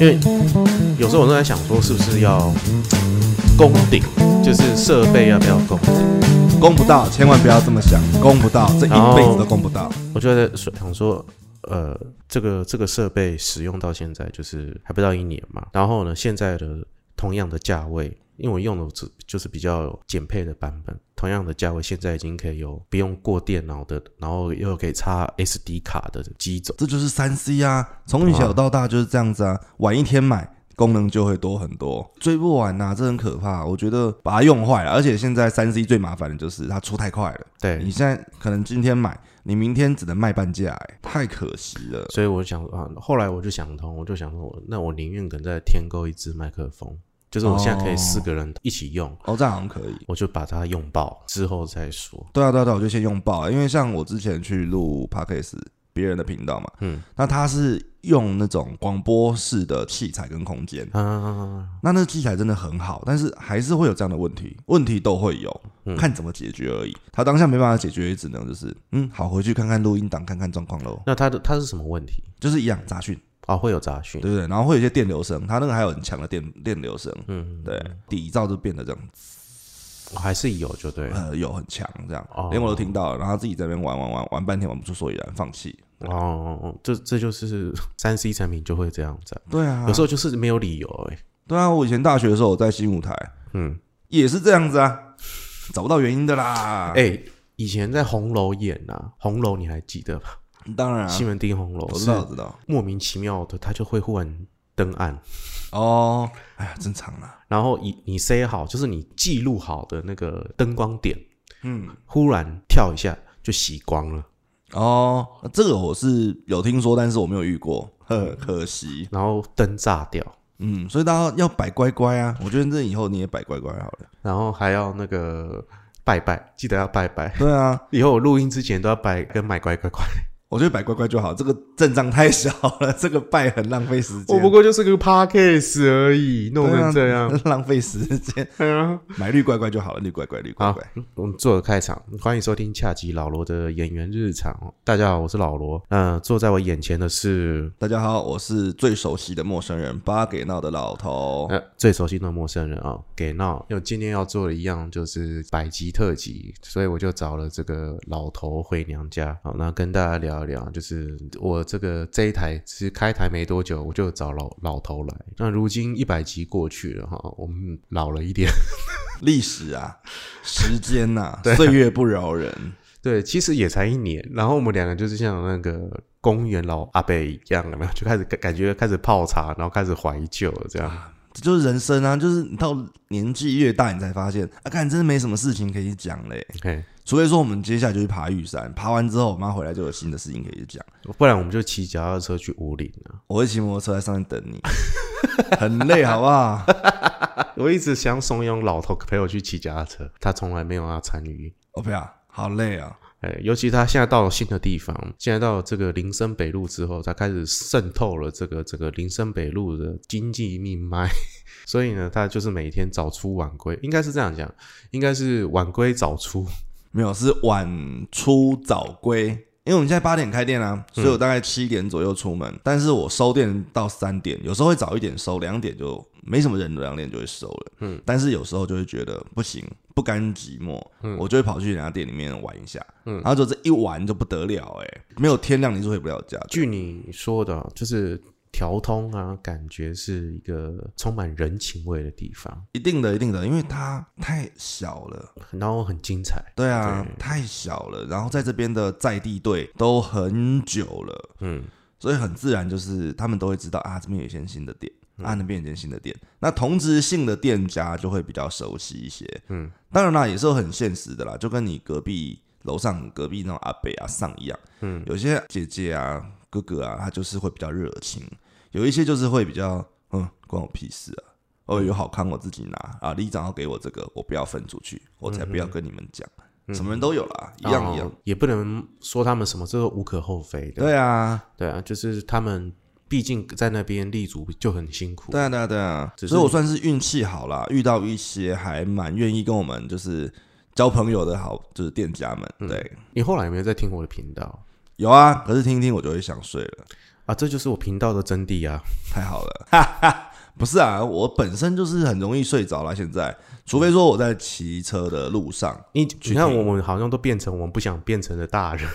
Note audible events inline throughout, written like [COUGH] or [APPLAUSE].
因为有时候我都在想说，是不是要攻顶，就是设备要不要攻顶？攻不到，千万不要这么想，攻不到，这一辈子都攻不到。我就在想说，呃，这个这个设备使用到现在就是还不到一年嘛，然后呢，现在的同样的价位。因为我用的只就是比较简配的版本，同样的价位，现在已经可以有不用过电脑的，然后又可以插 SD 卡的机种，这就是三 C 啊！从小到大就是这样子啊，晚一天买功能就会多很多，追不完呐，这很可怕。我觉得把它用坏了，而且现在三 C 最麻烦的就是它出太快了。对你现在可能今天买，你明天只能卖半价，哎，太可惜了。所以我想啊，后来我就想通，我就想说，那我宁愿可能再添购一支麦克风。就是我现在可以四个人一起用，哦，这样好像可以，我就把它用爆之后再说。对啊，对啊，对，我就先用爆，因为像我之前去录 podcast 别人的频道嘛，嗯，那他是用那种广播式的器材跟空间，啊，那那器材真的很好，但是还是会有这样的问题，问题都会有，看怎么解决而已。他当下没办法解决，也只能就是，嗯，好，回去看看录音档，看看状况喽。那他的他是什么问题？就是一样杂讯。啊，会有杂讯，对不对？然后会有一些电流声，它那个还有很强的电电流声，嗯，对，底噪就变得这样，还是有就对，呃，有很强这样，连我都听到了，然后自己在那边玩玩玩玩半天玩不出所以然，放弃。哦，这这就是三 C 产品就会这样子，对啊，有时候就是没有理由哎，对啊，我以前大学的时候我在新舞台，嗯，也是这样子啊，找不到原因的啦。哎，以前在红楼演啊，红楼你还记得吧？当然，西门町红楼，我知道，知道。莫名其妙的，它就会忽然灯暗。哦，哎呀，正常了。然后你你塞好，就是你记录好的那个灯光点，嗯，忽然跳一下就洗光了。哦，这个我是有听说，但是我没有遇过，呵，可惜。然后灯炸掉，嗯，所以大家要摆乖乖啊。我觉得这以后你也摆乖乖好了。然后还要那个拜拜，记得要拜拜。对啊，以后我录音之前都要拜跟买乖乖乖。我觉得摆乖乖就好，这个阵仗太小了，这个拜很浪费时间。我不过就是个 parkcase 而已，弄成这样 [LAUGHS] 浪费时间。[LAUGHS] 买绿乖乖就好了，绿乖乖，绿乖乖。我们做个开场，欢迎收听恰吉老罗的演员日常。大家好，我是老罗。嗯，坐在我眼前的是，大家好，我是最熟悉的陌生人，巴给闹的老头。最熟悉的陌生人啊，给闹。因为今天要做的一样就是百集特辑，所以我就找了这个老头回娘家。好，那跟大家聊。聊聊，就是我这个这一台其实开台没多久，我就找老老头来。那如今一百集过去了哈，我们老了一点，[LAUGHS] 历史啊，时间呐，岁月不饶人。对，其实也才一年。然后我们两个就是像那个公园老阿伯一样，有没有？就开始感觉开始泡茶，然后开始怀旧了，这样。这就是人生啊，就是你到年纪越大，你才发现啊，看真的没什么事情可以讲嘞。除非说我们接下来就去爬玉山，爬完之后我妈回来就有新的事情可以讲，不然我们就骑脚踏车去五岭啊。我会骑摩托车在上面等你，[LAUGHS] 很累好不好？[LAUGHS] 我一直想怂恿老头陪我去骑脚踏车，他从来没有要参与。我不要，好累啊！哎，尤其他现在到了新的地方，现在到了这个林森北路之后，他开始渗透了这个这个林森北路的经济命脉，[LAUGHS] 所以呢，他就是每天早出晚归，应该是这样讲，应该是晚归早出。没有，是晚出早归，因为我们现在八点开店啊，所以我大概七点左右出门，但是我收店到三点，有时候会早一点收，两点就没什么人，两点就会收了。嗯，但是有时候就会觉得不行，不甘寂寞，我就会跑去人家店里面玩一下。嗯，然后就这一玩就不得了，哎，没有天亮你是回不了家。据你说的，就是。调通啊，感觉是一个充满人情味的地方。一定的，一定的，因为它太小了，然后很精彩。对啊，太小了，然后在这边的在地队都很久了，嗯，所以很自然就是他们都会知道啊，这边有一间新的店，啊，那边有一间新的店。那同质性的店家就会比较熟悉一些，嗯，当然啦，也是很现实的啦，就跟你隔壁楼上隔壁那种阿北啊上一样，嗯，有些姐姐啊。哥哥啊，他就是会比较热情，有一些就是会比较，嗯，关我屁事啊！哦，有好康我自己拿啊，里长要给我这个，我不要分出去，我才不要跟你们讲。什么人都有啦，一样一样，也不能说他们什么，这个无可厚非的。对啊，对啊，就是他们毕竟在那边立足就很辛苦。对啊，对啊，对啊，所以我算是运气好啦，遇到一些还蛮愿意跟我们就是交朋友的好，就是店家们。对你后来有没有在听我的频道？有啊，可是听听我就会想睡了。啊，这就是我频道的真谛啊！[LAUGHS] 太好了，哈哈，不是啊，我本身就是很容易睡着了。现在，除非说我在骑车的路上，你你看我们好像都变成我们不想变成的大人，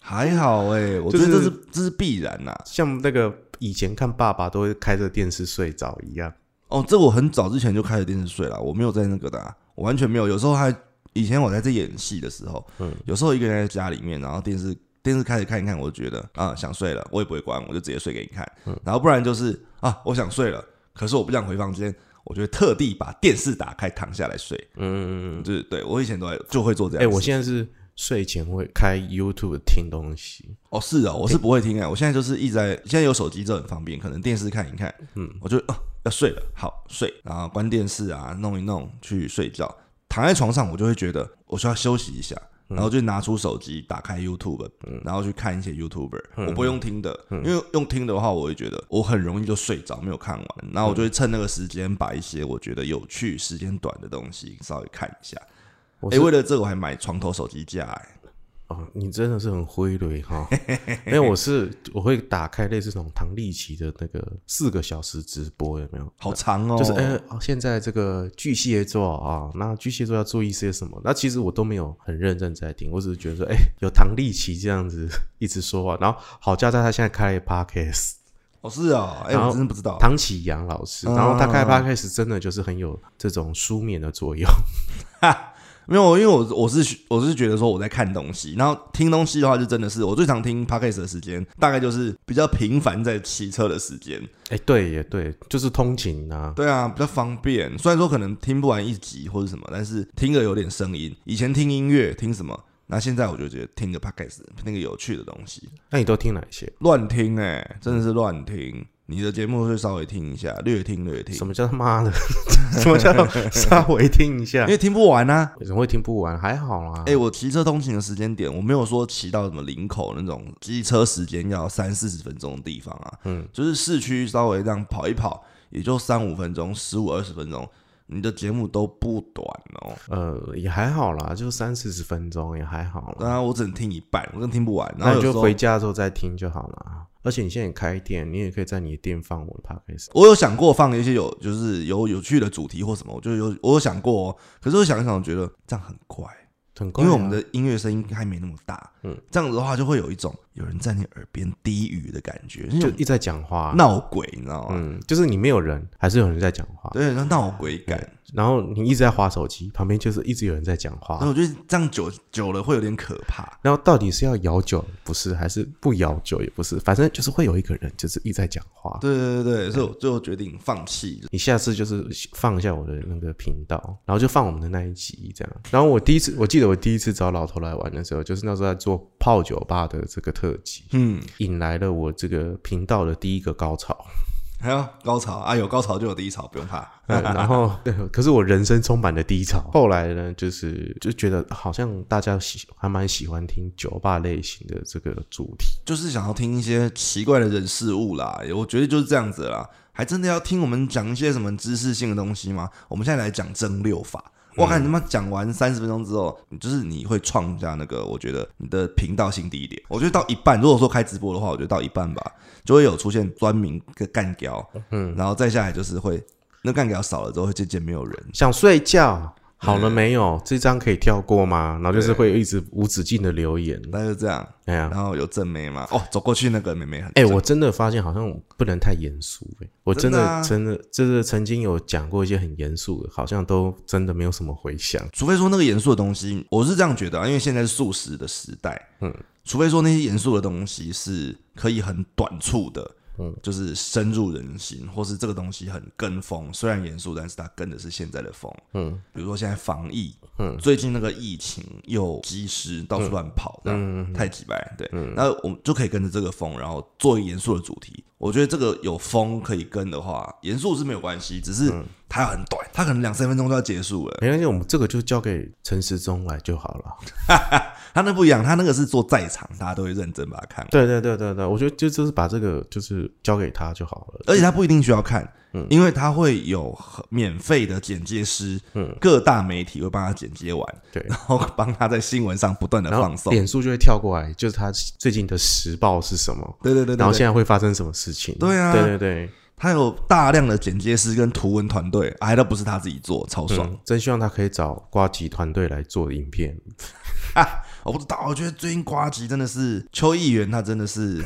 还好哎，我觉得这是这是必然呐。像那个以前看爸爸都会开着电视睡着一样。哦，这我很早之前就开着电视睡了，我没有在那个的，我完全没有。有时候还以前我在这演戏的时候，嗯，有时候一个人在家里面，然后电视。电视开始看一看，我就觉得啊想睡了，我也不会关，我就直接睡给你看。然后不然就是啊我想睡了，可是我不想回房间，我就会特地把电视打开躺下来睡。嗯嗯嗯，就是对我以前都就会做这样。哎，我现在是睡前会开 YouTube 听东西。哦，是哦，我是不会听啊。我现在就是一直在，现在有手机就很方便，可能电视看一看。嗯，我就啊要睡了，好睡，然后关电视啊，弄一弄去睡觉。躺在床上，我就会觉得我需要休息一下。然后就拿出手机，打开 YouTube，然后去看一些 YouTuber。我不用听的，因为用听的话，我会觉得我很容易就睡着，没有看完。然后我就会趁那个时间，把一些我觉得有趣、时间短的东西稍微看一下。哎，为了这个我还买床头手机架。哎。哦，你真的是很灰的哈！因为我是我会打开类似这种唐立奇的那个四个小时直播，有没有？好长哦！就是哎，现在这个巨蟹座啊，那巨蟹座要注意些什么？那其实我都没有很认真在听，我只是觉得说，哎，有唐立奇这样子一直说话，然后好家在他现在开了 podcast，哦是啊，哎，我真的不知道唐启阳老师，然后他开 podcast 真的就是很有这种书面的作用。[LAUGHS] 没有，因为我我是我是觉得说我在看东西，然后听东西的话，就真的是我最常听 podcast 的时间，大概就是比较频繁在骑车的时间。哎，对，也对，就是通勤啊。对啊，比较方便。虽然说可能听不完一集或者什么，但是听了有点声音。以前听音乐听什么，那现在我就觉得听个 podcast，听个有趣的东西。那你都听哪些？乱听哎，真的是乱听。你的节目会稍微听一下，略听略听。什么叫他妈的？[LAUGHS] 什么叫 [LAUGHS] 稍微听一下？因为听不完啊。为什么会听不完？还好啦。哎，我骑车通勤的时间点，我没有说骑到什么林口那种机车时间要三四十分钟的地方啊。嗯，就是市区稍微这样跑一跑，也就三五分钟，十五二十分钟。你的节目都不短哦。呃，也还好啦，就三四十分钟也还好。当然，我只能听一半，我真听不完。然后就回家之后再听就好了。而且你现在开店，你也可以在你的店放我的 podcast。我有想过放一些有就是有有趣的主题或什么，我就有我有想过，可是我想一想，我觉得这样很怪，很怪，因为我们的音乐声音还没那么大，嗯，这样子的话就会有一种有人在你耳边低语的感觉，就一直在讲话。闹鬼，你知道吗？嗯，就是你没有人，还是有人在讲话，对，那闹鬼感。然后你一直在划手机，旁边就是一直有人在讲话。那我觉得这样久久了会有点可怕。然后到底是要摇酒不是，还是不摇酒也不是，反正就是会有一个人就是一直在讲话。对对对对，所以我最后决定放弃。你下次就是放一下我的那个频道，然后就放我们的那一集这样。然后我第一次，我记得我第一次找老头来玩的时候，就是那时候在做泡酒吧的这个特辑，嗯，引来了我这个频道的第一个高潮。还有高潮啊，有高潮就有低潮，不用怕。[LAUGHS] 然后，[LAUGHS] 可是我人生充满了低潮。后来呢，就是就觉得好像大家喜还蛮喜欢听酒吧类型的这个主题，就是想要听一些奇怪的人事物啦。我觉得就是这样子啦。还真的要听我们讲一些什么知识性的东西吗？我们现在来讲蒸馏法。我看你他妈讲完三十分钟之后，就是你会创下那个，我觉得你的频道新低点。我觉得到一半，如果说开直播的话，我觉得到一半吧，就会有出现专名个干掉，嗯，然后再下来就是会那干掉少了之后，会渐渐没有人想睡觉。好了没有？这张可以跳过吗？然后就是会一直无止境的留言，那就这样。哎呀，然后有正妹吗？哦，走过去那个妹妹很……哎，我真的发现好像不能太严肃。哎，我真的真的就是曾经有讲过一些很严肃的，好像都真的没有什么回响。除非说那个严肃的东西，我是这样觉得啊，因为现在是素食的时代。嗯，除非说那些严肃的东西是可以很短促的。嗯，就是深入人心，或是这个东西很跟风，虽然严肃，但是它跟的是现在的风。嗯，比如说现在防疫，嗯，最近那个疫情又及时到处乱跑，嗯，太几百，对，那我们就可以跟着这个风，然后做一个严肃的主题。我觉得这个有风可以跟的话，严肃是没有关系，只是。它很短，它可能两三分钟就要结束了。没关系，我们这个就交给陈时中来就好了。[LAUGHS] 他那不一样，他那个是做在场，大家都会认真把它看。对对对对对，我觉得就就是把这个就是交给他就好了。而且他不一定需要看，嗯因为他会有免费的剪接师，嗯各大媒体会帮他剪接完，对，然后帮他在新闻上不断的放送。脸书就会跳过来，就是他最近的时报是什么？对对对，然后现在会发生什么事情？对啊，对对对。他有大量的剪接师跟图文团队，还都不是他自己做，超爽。真希望他可以找瓜吉团队来做影片。[LAUGHS] 啊我不知道，我觉得最近瓜吉真的是邱议员，他真的是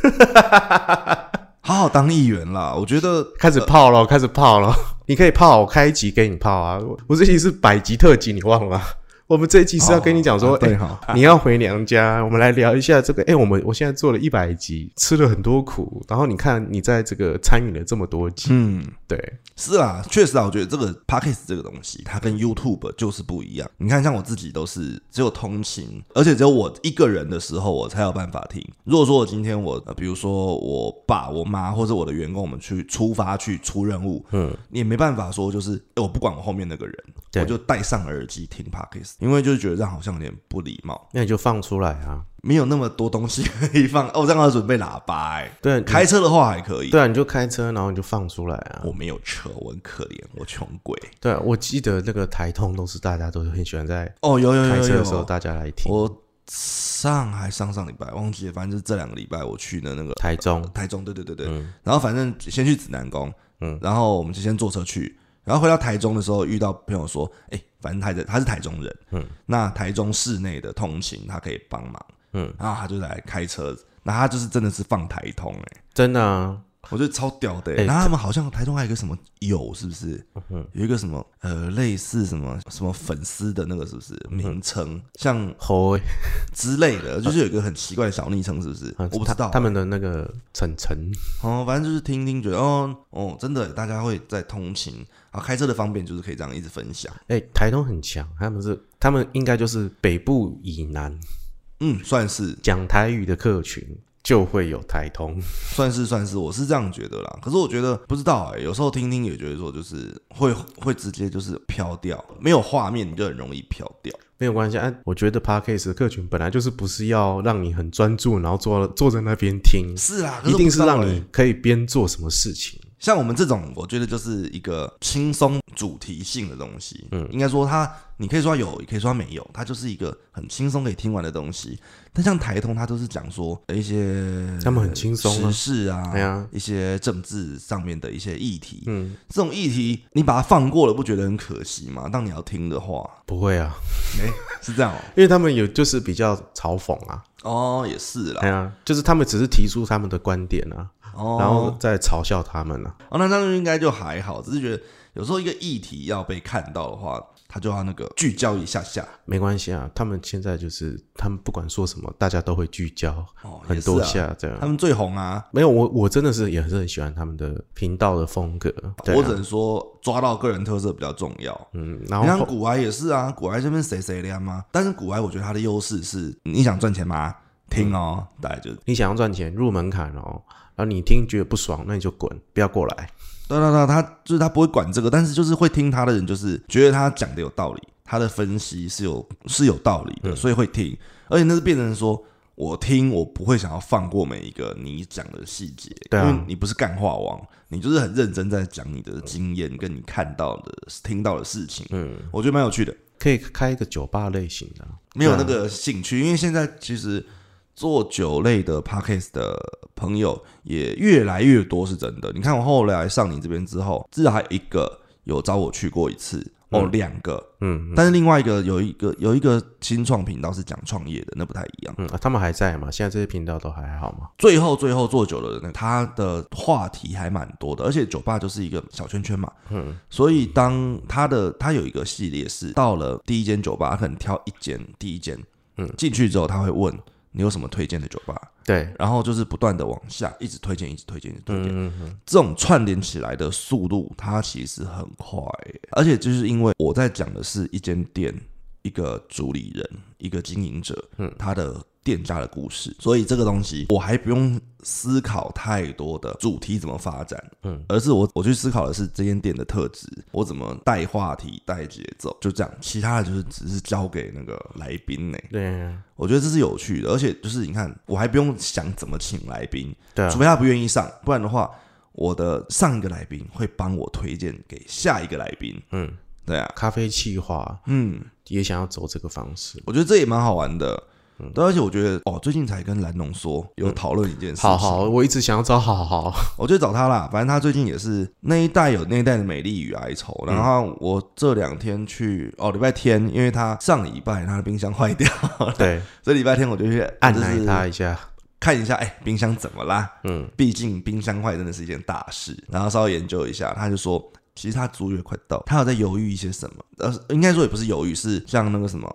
[LAUGHS] 好好当议员啦。我觉得开始泡了，开始泡了。你可以泡，我开一集给你泡啊。我这集是百集特辑，你忘了？我们这一期是要跟你讲说，哎，你要回娘家，我们来聊一下这个。哎，我们我现在做了一百集，吃了很多苦，然后你看你在这个参与了这么多集，嗯，对，是啊，确实啊，我觉得这个 podcast 这个东西，它跟 YouTube 就是不一样。你看，像我自己都是只有通勤，而且只有我一个人的时候，我才有办法听。如果说我今天我，比如说我爸、我妈或者我的员工，我们去出发去出任务，嗯，你也没办法说就是我不管我后面那个人，我就戴上耳机听 podcast。因为就是觉得这样好像有点不礼貌，那你就放出来啊！没有那么多东西可以放哦，这样要准备喇叭哎。对，开车的话还可以。对啊，你就开车，然后你就放出来啊。我没有车，我很可怜，我穷鬼。对啊，我记得那个台通都是大家都很喜欢在哦，有有有开车的时候大家来听。我上还上上礼拜忘记了，反正就是这两个礼拜我去的那个台中，台中对对对对。然后反正先去指南宫，嗯，然后我们就先坐车去。然后回到台中的时候，遇到朋友说：“哎，反正他在，他是台中人，嗯，那台中市内的通勤他可以帮忙，嗯，然后他就来开车，那他就是真的是放台通，哎，真的啊。”我觉得超屌的，然后他们好像台中还有一个什么有是不是？有一个什么呃类似什么什么粉丝的那个是不是名称？像猴 [LAUGHS] 之类的，就是有一个很奇怪的小昵称是不是？我不知道他们的那个晨晨哦，反正就是听听觉得哦哦，真的大家会在通勤啊开车的方便就是可以这样一直分享。哎，台东很强，他们是他们应该就是北部以南，嗯，算是讲台语的客群。就会有台通，算是算是，我是这样觉得啦。可是我觉得不知道哎，有时候听听也觉得说，就是会会直接就是飘掉，没有画面你就很容易飘掉。没有关系，哎，我觉得 podcast 客群本来就是不是要让你很专注，然后坐坐在那边听，是啊，一定是让你可以边做什么事情。像我们这种，我觉得就是一个轻松主题性的东西。嗯，应该说它，你可以说有，也可以说没有，它就是一个很轻松可以听完的东西。但像台通，它都是讲说一些他们很轻松时事啊，对啊，一些政治上面的一些议题。嗯，这种议题你把它放过了，不觉得很可惜吗？当你要听的话，不会啊，哎，是这样哦，[LAUGHS] 因为他们有就是比较嘲讽啊。哦，也是啦，对啊，就是他们只是提出他们的观点啊。然后再嘲笑他们啊？哦，那当然应该就还好，只是觉得有时候一个议题要被看到的话，他就要那个聚焦一下下。没关系啊，他们现在就是他们不管说什么，大家都会聚焦很多下这样。他们最红啊！没有我，我真的是也是很喜欢他们的频道的风格。我只能说抓到个人特色比较重要。嗯，然后古埃也是啊，古埃这边谁谁亮吗？但是古埃我觉得他的优势是，你想赚钱吗？听哦，大概就是你想要赚钱入门槛哦。然后你听觉得不爽，那你就滚，不要过来。对对对，他就是他不会管这个，但是就是会听他的人，就是觉得他讲的有道理，他的分析是有是有道理的，所以会听。而且那是变成说，我听我不会想要放过每一个你讲的细节，因为你不是干话王，你就是很认真在讲你的经验跟你看到的、听到的事情。嗯，我觉得蛮有趣的，可以开一个酒吧类型的，没有那个兴趣，因为现在其实。做酒类的 podcast 的朋友也越来越多，是真的。你看我后来上你这边之后，至少还有一个有找我去过一次哦，两个，嗯，但是另外一个有一个有一个新创频道是讲创业的，那不太一样。嗯，他们还在吗？现在这些频道都还好吗？最后最后做酒的人，他的话题还蛮多的，而且酒吧就是一个小圈圈嘛，嗯，所以当他的他有一个系列是到了第一间酒吧，可能挑一间第一间，嗯，进去之后他会问。你有什么推荐的酒吧？对，然后就是不断的往下，一直推荐，一直推荐，一直推荐。这种串联起来的速度，它其实很快。而且就是因为我在讲的是一间店，一个主理人、一个经营者，嗯，他的店家的故事。所以这个东西我还不用思考太多的主题怎么发展，嗯，而是我我去思考的是这间店的特质，我怎么带话题、带节奏，就这样。其他的就是只是交给那个来宾呢。对，我觉得这是有趣的，而且就是你看，我还不用想怎么请来宾，对啊除非他不愿意上，不然的话，我的上一个来宾会帮我推荐给下一个来宾。嗯，对啊，咖啡气化嗯，也想要走这个方式。我觉得这也蛮好玩的。嗯对，而且我觉得哦，最近才跟蓝农说有讨论一件事情，好好，我一直想要找好好，[LAUGHS] 我就找他啦。反正他最近也是那一代有那一代的美丽与哀愁。嗯然后我这两天去哦，礼拜天，因为他上礼拜他的冰箱坏掉，对，[LAUGHS] 所以礼拜天我就去按耐他一下。看一下，哎，冰箱怎么啦？嗯，毕竟冰箱坏真的是一件大事。然后稍微研究一下，他就说，其实他租约快到，他有在犹豫一些什么。呃，应该说也不是犹豫，是像那个什么，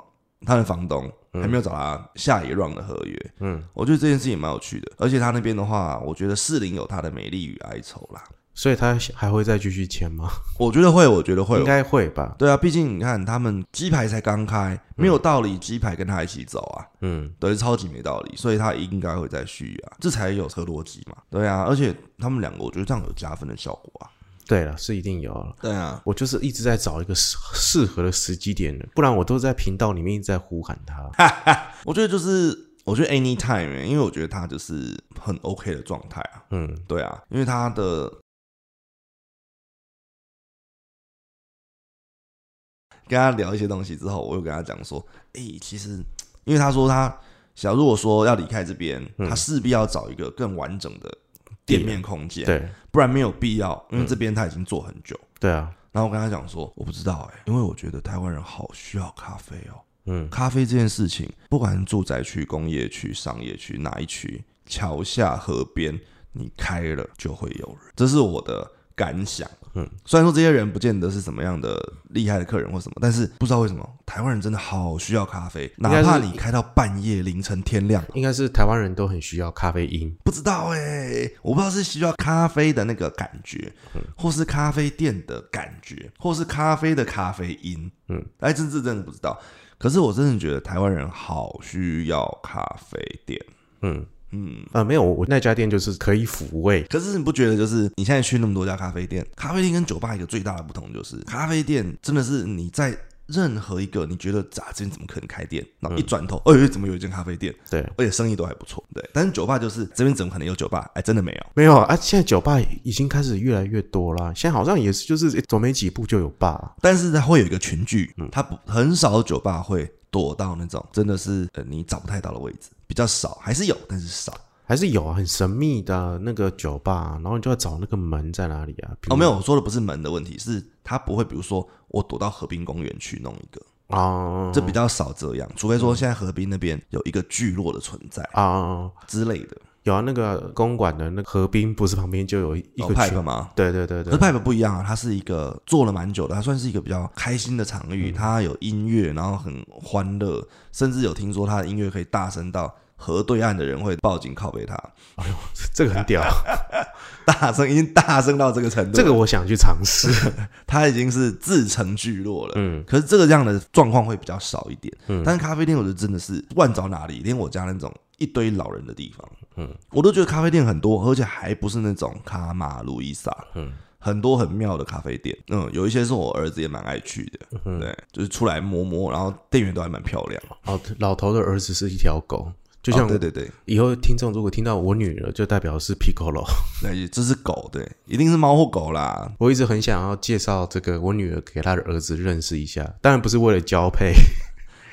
他的房东还没有找他下一 round 的合约。嗯，我觉得这件事情蛮有趣的。而且他那边的话，我觉得士林有他的美丽与哀愁啦。所以他还会再继续签吗？我觉得会，我觉得会应。该会吧。对啊，毕竟你看他们鸡排才刚开，没有道理鸡排跟他一起走啊。嗯，对，超级没道理，所以他应该会再续啊，这才有车逻辑嘛。对啊，而且他们两个，我觉得这样有加分的效果啊。对了，是一定有了。对啊，我就是一直在找一个适适合的时机点的，不然我都在频道里面一直在呼喊他。[LAUGHS] 我觉得就是，我觉得 anytime，因为我觉得他就是很 OK 的状态啊。嗯，对啊，因为他的跟他聊一些东西之后，我又跟他讲说，哎、其实因为他说他想如果说要离开这边，他势必要找一个更完整的店面空间，对不然没有必要，因为这边他已经做很久。对啊，然后我跟他讲说，我不知道哎、因为我觉得台湾人好需要咖啡哦。嗯，咖啡这件事情，不管是住宅区、工业区、商业区哪一区，桥下、河边，你开了就会有人，这是我的感想。嗯，虽然说这些人不见得是什么样的厉害的客人或什么，但是不知道为什么台湾人真的好需要咖啡，哪怕你开到半夜、凌晨、天亮，应该是台湾人都很需要咖啡因。不知道哎、我不知道是需要咖啡的那个感觉，或是咖啡店的感觉，或是咖啡的咖啡因，嗯，哎，真是真的不知道。可是我真的觉得台湾人好需要咖啡店，嗯嗯。啊，没有，我那家店就是可以抚慰。可是你不觉得，就是你现在去那么多家咖啡店，咖啡店跟酒吧一个最大的不同就是，咖啡店真的是你在任何一个你觉得啊这边怎么可能开店，然后一转头，哎、怎么有一间咖啡店，对，而且生意都还不错，对。但是酒吧就是这边怎么可能有酒吧？哎，真的没有。没有啊，现在酒吧已经开始越来越多了。现在好像也是，就是诶走没几步就有吧。但是它会有一个群聚，它不很少酒吧会躲到那种真的是呃你找不太到的位置，比较少，还是有，但是少。还是有啊，很神秘的那个酒吧，然后你就要找那个门在哪里啊？哦，没有，我说的不是门的问题，是他不会，比如说我躲到河滨公园去弄一个，啊，这比较少这样，除非说现在河滨那边有一个聚落的存在啊，之类的。有啊，那个公馆的那个河滨不是旁边就有一有个群？派吗？对对对对可是，Pipe 不一样啊，它是一个做了蛮久的，它算是一个比较开心的场域，它有音乐，然后很欢乐，甚至有听说它的音乐可以大声到河对岸的人会报警拷贝它，哎呦 [LAUGHS] 这个很屌，[LAUGHS] 大声已经大声到这个程度，这个我想去尝试。它已经是自成聚落了。嗯可是这个这样的状况会比较少一点。嗯但是咖啡店，我觉得真的是万找哪里，连我家那种一堆老人的地方，嗯，我都觉得咖啡店很多，而且还不是那种卡玛路易莎，嗯。很多很妙的咖啡店，嗯，有一些是我儿子也蛮爱去的，对，就是出来摸摸，然后店员都还蛮漂亮，哦，老头的儿子是一条狗，就像哦对对对，以后听众如果听到我女儿，就代表是 Piccolo。那这是狗，对，一定是猫或狗啦，我一直很想要介绍这个我女儿给她的儿子认识一下，当然不是为了交配，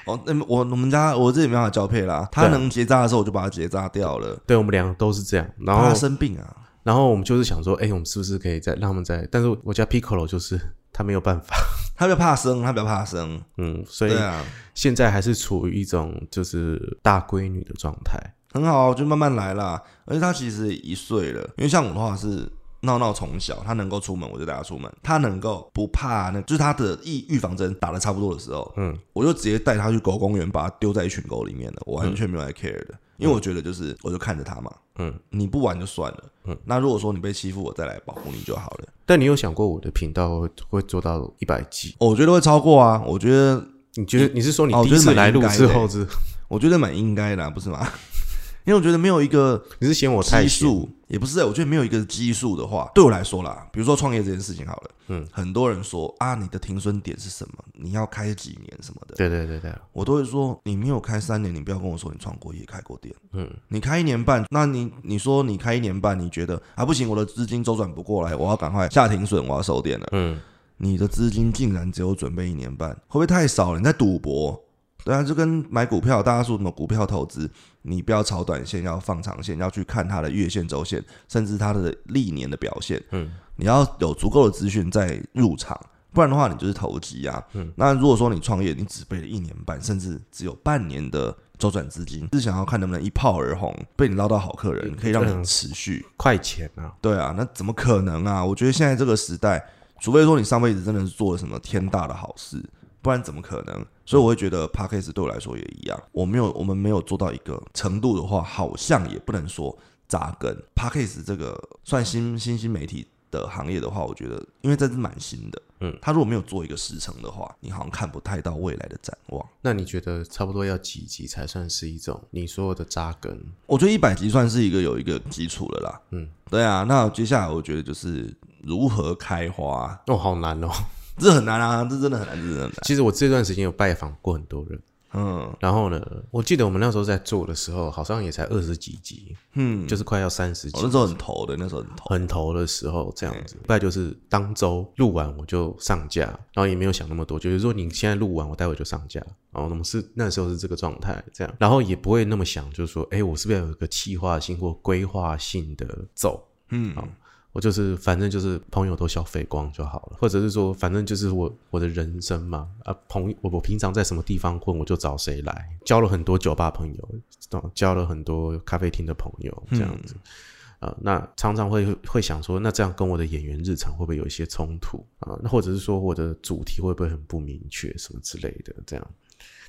哦，那么我我们家我这里没办法交配啦，他能结扎的时候我就把它结扎掉了，对我们两个都是这样。然后他，生病啊，然后我们就是想说，哎，我们是不是可以再让他们再？但是我家 Piccolo 就是他没有办法，[LAUGHS] 他比较怕生，他比较怕生，嗯，所以对啊，现在还是处于一种就是大闺女的状态。很好啊，就慢慢来啦。而且他其实一岁了，因为像我的话是闹闹从小，他能够出门我就带他出门，他能够不怕那，就是他的预预防针打的差不多的时候，嗯，我就直接带他去狗公园，把他丢在一群狗里面了，我完全没有来 care 的，因为我觉得就是我就看着他嘛，嗯，你不玩就算了，嗯，那如果说你被欺负，我再来保护你就好了。但你有想过我的频道会会做到一百集？我觉得会超过啊，我觉得你觉得你是说你第一次来录觉得蛮应该的之后是？我觉得蛮应该的啊、不是吗？因为我觉得没有一个你是嫌我太基？数，也不是、我觉得没有一个基数的话，对我来说啦，比如说创业这件事情好了，嗯，很多人说啊，你的停损点是什么？你要开几年什么的，对对对对，我都会说，你没有开三年，你不要跟我说你创过业、开过店。嗯，你开一年半，那你你说你开一年半，你觉得啊不行，我的资金周转不过来，我要赶快下停损，我要收店了。嗯，你的资金竟然只有准备一年半，会不会太少了？你在赌博？对啊，就跟买股票，大家说什么股票投资，你不要炒短线，要放长线，要去看它的月线、周线，甚至它的历年的表现。嗯，你要有足够的资讯再入场，不然的话你就是投机啊。嗯，那如果说你创业，你只备了一年半，甚至只有半年的周转资金，是想要看能不能一炮而红，被你捞到好客人，可以让你持续。快钱啊！对啊，那怎么可能啊？我觉得现在这个时代，除非说你上辈子真的是做了什么天大的好事，不然怎么可能？所以我会觉得 p a c k a g e 对我来说也一样，我没有我们没有做到一个程度的话，好像也不能说扎根 p a c k a g e 这个算新新兴媒体的行业的话，我觉得因为这是蛮新的，嗯，他如果没有做一个时程的话，你好像看不太到未来的展望。那你觉得差不多要几集才算是一种你说的扎根？我觉得一百集算是一个有一个基础了啦，嗯，对啊，那接下来我觉得就是如何开花。哦，好难哦。这很难啊，这真的很难，这真的很难。其实我这段时间有拜访过很多人，嗯然后呢，我记得我们那时候在做的时候，好像也才二十几集，嗯，就是快要三十集我，那时候很头的，那时候很头。很头的时候这样子。大概就是当周录完我就上架，然后也没有想那么多，就是说你现在录完，我待会就上架。然后我们是那时候是这个状态，这样，然后也不会那么想，就是说，哎，我是不是要有一个计划性或规划性的走？嗯，好我就是反正就是朋友都消费光就好了，或者是说反正就是我我的人生嘛啊朋我我平常在什么地方混我就找谁来，交了很多酒吧朋友，哦交了很多咖啡厅的朋友这样子。啊、那常常会会想说，那这样跟我的演员日常会不会有一些冲突啊？那或者是说我的主题会不会很不明确，什么之类的这样？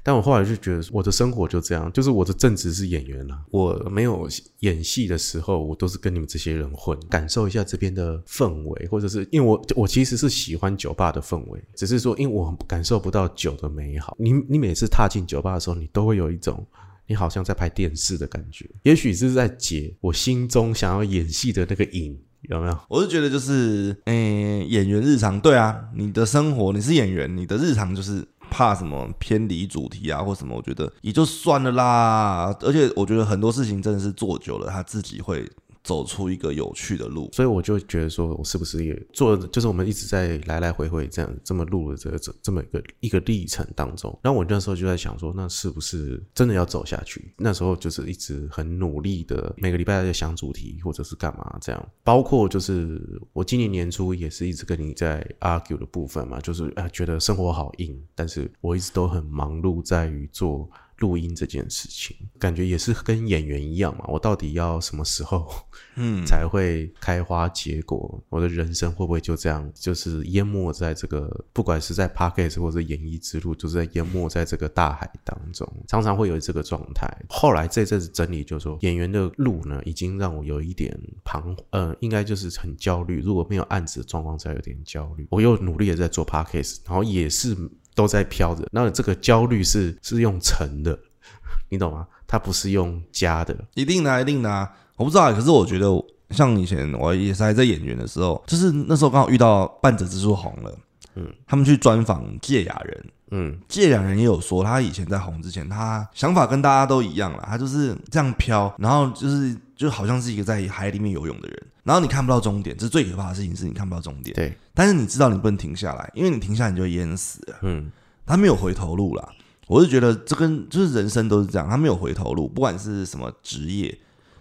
但我后来就觉得，我的生活就这样，就是我的正职是演员啦。我没有演戏的时候，我都是跟你们这些人混，感受一下这边的氛围，或者是因为我我其实是喜欢酒吧的氛围，只是说因为我感受不到酒的美好。你你每次踏进酒吧的时候，你都会有一种。你好像在拍电视的感觉，也许是在解我心中想要演戏的那个瘾，有没有？我是觉得就是，诶、演员日常，对啊，你的生活你是演员，你的日常就是怕什么偏离主题啊或什么，我觉得也就算了啦。而且我觉得很多事情真的是做久了，他自己会走出一个有趣的路。所以我就觉得说，我是不是也做，就是我们一直在来来回回这样这么录的这这这么一个一个历程当中，然后我那时候就在想说，那是不是真的要走下去？那时候就是一直很努力的，每个礼拜在想主题或者是干嘛这样，包括就是我今年年初也是一直跟你在 argue 的部分嘛，就是啊觉得生活好硬，但是我一直都很忙碌在于做。录音这件事情，感觉也是跟演员一样嘛。我到底要什么时候，[LAUGHS] 嗯，[LAUGHS] 才会开花结果？我的人生会不会就这样，就是淹没在这个，不管是在 p a c k a g e 或者演艺之路，就是在淹没在这个大海当中，常常会有这个状态。后来这阵子整理，就是说演员的路呢，已经让我有一点彷，呃，应该就是很焦虑。如果没有案子的状况下，有点焦虑。我又努力的在做 p a c k a g e 然后也是。都在飘着，那这个焦虑是是用乘的，[LAUGHS] 你懂吗？它不是用加的。一定的啊、一定的啊！我不知道，可是我觉得，像以前我也是还在演员的时候，就是那时候刚好遇到半泽直树红了，嗯，他们去专访芥雅人，嗯，芥雅人也有说，他以前在红之前，他想法跟大家都一样啦，他就是这样飘，然后就是就好像是一个在海里面游泳的人，然后你看不到终点，这是最可怕的事情，是你看不到终点，对，但是你知道你不能停下来，因为你停下来你就会淹死了，嗯，他没有回头路啦。我是觉得这跟就是人生都是这样，他没有回头路，不管是什么职业，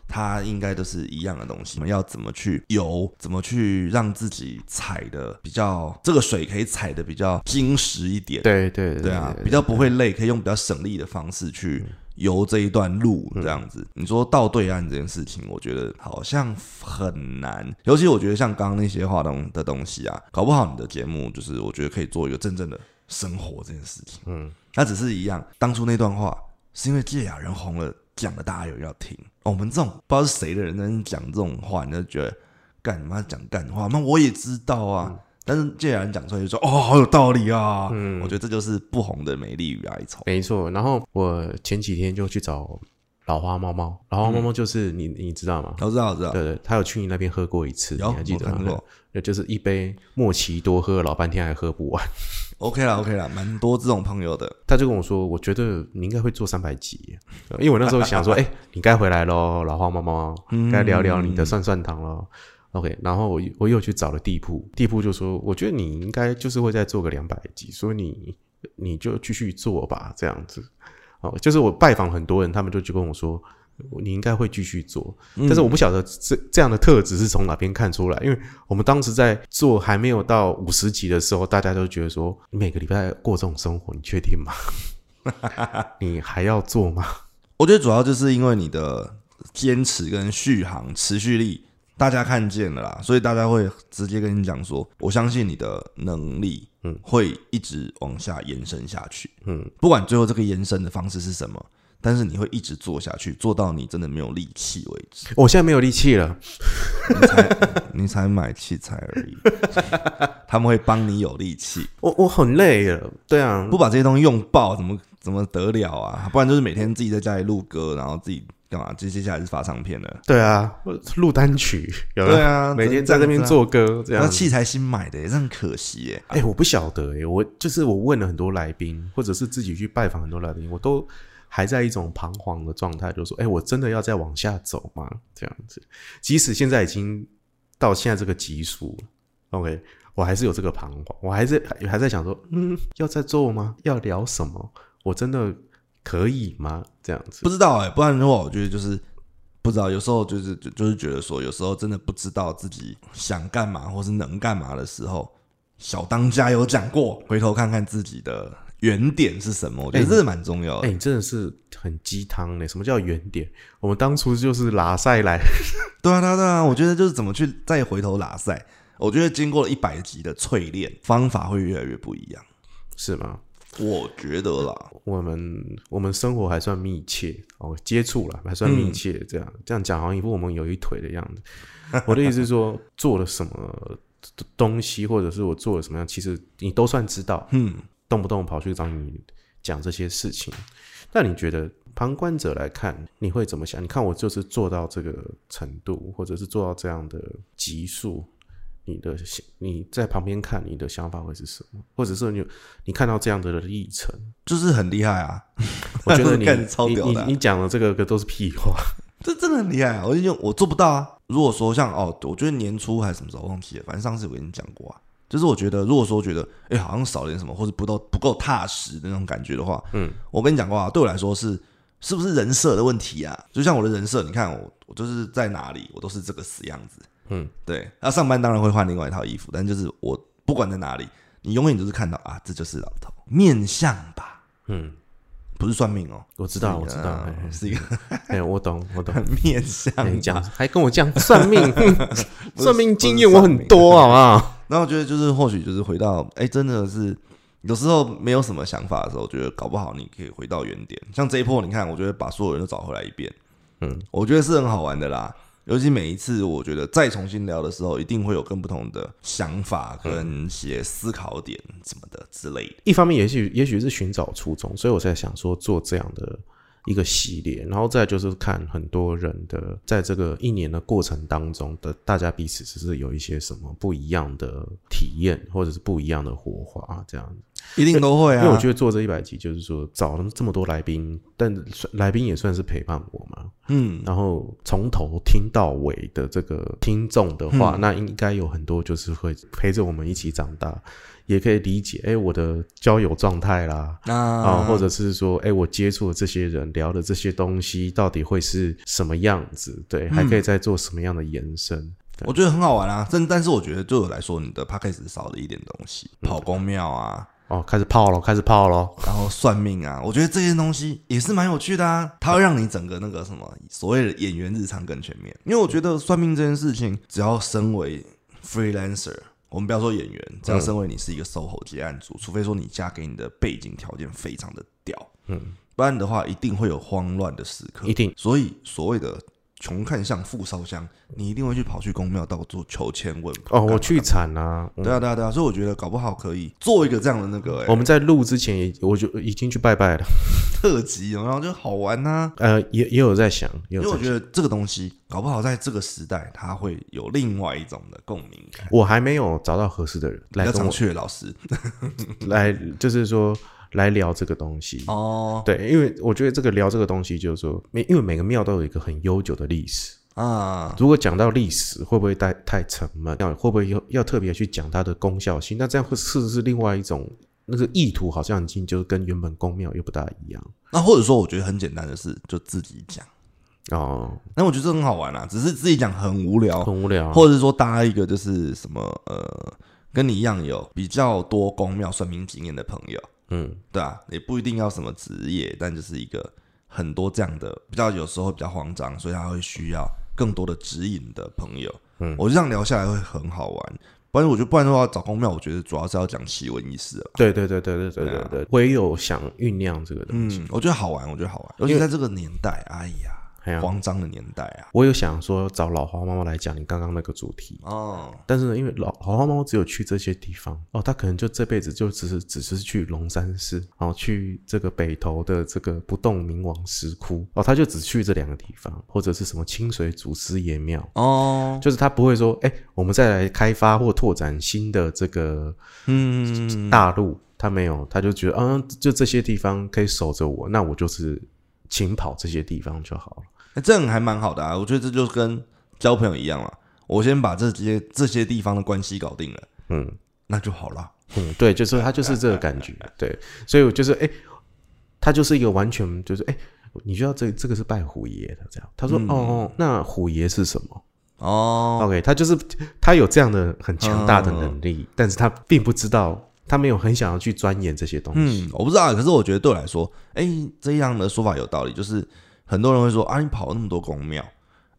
他应该都是一样的东西。我们要怎么去游，怎么去让自己踩的比较这个水可以踩的比较精实一点，对对对啊，比较不会累，可以用比较省力的方式去游这一段路，这样子。你说到对岸这件事情，我觉得好像很难，尤其我觉得像刚刚那些话东的东西啊，搞不好你的节目就是我觉得可以做一个真正的生活这件事情。嗯，那只是一样，当初那段话是因为芥雅人红了，讲了大家有人要听。哦，我们这种不知道是谁的人在那讲这种话，你就觉得干嘛讲干话？那我也知道啊。嗯但是既然讲出来就说哦，好有道理啊，嗯，我觉得这就是不红的美丽与哀愁。没错，然后我前几天就去找老花猫猫，老花猫猫就是你你知道吗？我知道，我知道，对对，他有去你那边喝过一次，你还记得吗？就是一杯莫奇多喝了老半天还喝不完。OK 了，OK 了，蛮多这种朋友的。他就跟我说，我觉得你应该会做三百集，因为我那时候想说，[LAUGHS] 哎，你该回来喽，老花猫猫，该聊聊你的蒜蒜糖喽。OK，然后我我又去找了地铺，地铺就说，我觉得你应该就是会再做个两百集，所以你你就继续做吧，这样子。哦，就是我拜访很多人，他们就就跟我说，你应该会继续做，但是我不晓得这这样的特质是从哪边看出来，因为我们当时在做还没有到五十集的时候，大家都觉得说，每个礼拜过这种生活，你确定吗？[LAUGHS] 你还要做吗？[LAUGHS] 我觉得主要就是因为你的坚持跟续航持续力。大家看见了啦，所以大家会直接跟你讲说，我相信你的能力，嗯，会一直往下延伸下去，嗯，不管最后这个延伸的方式是什么，但是你会一直做下去，做到你真的没有力气为止。我现在没有力气了，你才你才买器材而已，[LAUGHS] 他们会帮你有力气。我我很累了，对啊，不把这些东西用爆，怎么怎么得了啊？不然就是每天自己在家里录歌，然后自己。干嘛？接接下来是发唱片的。对啊，录单曲。对啊，每天在那边做歌，这样。那器材新买的，也很可惜耶。哎，我不晓得哎，我就是我问了很多来宾，或者是自己去拜访很多来宾，我都还在一种彷徨的状态，就说：哎，我真的要再往下走吗？这样子，即使现在已经到现在这个级数，OK，我还是有这个彷徨，我还是还在想说，嗯，要再做吗？要聊什么？我真的。可以吗？这样子不知道哎，不然的话，我觉得就是不知道。有时候就是就就是觉得说，有时候真的不知道自己想干嘛或是能干嘛的时候，小当家有讲过，回头看看自己的原点是什么，我觉得这是蛮重要的。哎，你真的是很鸡汤呢。什么叫原点？我们当初就是拉赛来，[LAUGHS] 对啊，对啊，对啊。我觉得就是怎么去再回头拉赛，我觉得经过了一百集的淬炼，方法会越来越不一样，是吗？我觉得啦，我们我们生活还算密切哦，接触了还算密切，这样这样讲好像一副我们有一腿的样子。我的意思是说，做了什么东西，或者是我做了什么样，其实你都算知道。嗯，动不动跑去找你讲这些事情，那你觉得旁观者来看，你会怎么想？你看我就是做到这个程度，或者是做到这样的级数。你的你在旁边看，你的想法会是什么？或者是你你看到这样的历程，就是很厉害啊！[LAUGHS] 我觉得 [LAUGHS] 你你你你讲的这个个都是屁话，[LAUGHS] 这真的很厉害啊！我就我做不到啊。如果说像哦，我觉得年初还是什么时候忘记了，反正上次我跟你讲过啊，就是我觉得如果说觉得哎好像少了点什么，或者不够不够踏实的那种感觉的话，嗯，我跟你讲过啊，对我来说是是不是人设的问题啊？就像我的人设，你看我我就是在哪里，我都是这个死样子。嗯，对，那上班当然会换另外一套衣服，但就是我不管在哪里，你永远都是看到啊，这就是老头面相吧？嗯，不是算命哦，我知道，我知道，是一个，哎，我懂，我懂面相，讲还跟我讲算命，[LAUGHS] 算命经验我很多，好不好？[LAUGHS] 那我觉得就是或许就是回到，哎，真的是有时候没有什么想法的时候，我觉得搞不好你可以回到原点，像这一波，你看，我觉得把所有人都找回来一遍，嗯，我觉得是很好玩的啦。尤其每一次，我觉得再重新聊的时候，一定会有更不同的想法跟一些思考点什么的之类的。一方面，也许也许是寻找初衷，所以我在想说做这样的一个系列，然后再就是看很多人的在这个一年的过程当中的大家彼此只是有一些什么不一样的体验，或者是不一样的火花这样一定都会啊，因为我觉得做这一百集就是说找了这么多来宾，但来宾也算是陪伴我嘛，嗯，然后从头听到尾的这个听众的话，那应该有很多就是会陪着我们一起长大，也可以理解，哎，我的交友状态啦，啊，或者是说，哎，我接触的这些人聊的这些东西到底会是什么样子？对，还可以再做什么样的延伸？我觉得很好玩啊，但但是我觉得对我来说，你的 p a c k a g e 少了一点东西，跑公庙啊。哦，开始泡了，开始泡了，然后算命啊，我觉得这些东西也是蛮有趣的啊。它会让你整个那个什么所谓的演员日常更全面。因为我觉得算命这件事情，只要身为 freelancer，我们不要说演员，这样身为你是一个 SOHO 接案组，除非说你嫁给你的背景条件非常的屌，嗯，不然的话一定会有慌乱的时刻，一定。所以所谓的穷看相，富烧香，你一定会去跑去公庙到处求签问哦，我去惨啊！对啊，对啊，对啊，所以我觉得搞不好可以做一个这样的那个、欸，我们在录之前也我就已经去拜拜了。特辑，然后就好玩呐、呃，也也有在想，也因为有在想。我觉得这个东西搞不好在这个时代，它会有另外一种的共鸣感。我还没有找到合适的人来跟我去老师 [LAUGHS] 来，就是说来聊这个东西。哦对，因为我觉得这个聊这个东西，就是说，每因为每个庙都有一个很悠久的历史。啊，如果讲到历史，会不会太太沉闷？要会不会要要特别去讲它的功效性？那这样会是不是另外一种那个意图？好像已经就是跟原本宫庙又不大一样那或者说我觉得很简单的事，就自己讲。哦，那我觉得这很好玩啊，只是自己讲很无聊，很无聊。或者是说搭一个就是什么呃，跟你一样有比较多公庙算命经验的朋友，嗯，对啊，也不一定要什么职业，但就是一个很多这样的比较有时候比较慌张，所以他会需要更多的指引的朋友。嗯，我就这样聊下来会很好玩。不然我觉得不然的话找公庙，我觉得主要是要讲奇闻异事了。对对对对对对对对，唯有想酝酿这个东西。嗯，我觉得好玩，我觉得好玩，尤其在这个年代，哎呀，慌张的年代啊。我有想说找老花猫猫来讲你刚刚那个主题，哦，但是呢，因为老老花猫只有去这些地方。哦，他可能就这辈子就只是只是去龙山寺，然后去这个北投的这个不动明王石窟。哦，他就只去这两个地方，或者是什么清水祖师爷庙，哦，就是他不会说，哎，我们再来开发或拓展新的这个嗯，大陆，他没有，他就觉得，嗯，就这些地方可以守着我，那我就是勤跑这些地方就好了。欸这样还蛮好的啊。我觉得这就跟交朋友一样嘛。我先把这些这些地方的关系搞定了，嗯那就好了。嗯，对，就是他就是这个感觉，对，所以我就是，哎，他就是一个完全就是，哎，你知道这这个是拜虎爷的，这样，他说，哦哦，那虎爷是什么哦，？OK，他就是他有这样的很强大的能力，但是他并不知道，他没有很想要去钻研这些东西。嗯，我不知道啊，可是我觉得对我来说，哎、这样的说法有道理。就是很多人会说啊，你跑了那么多公庙。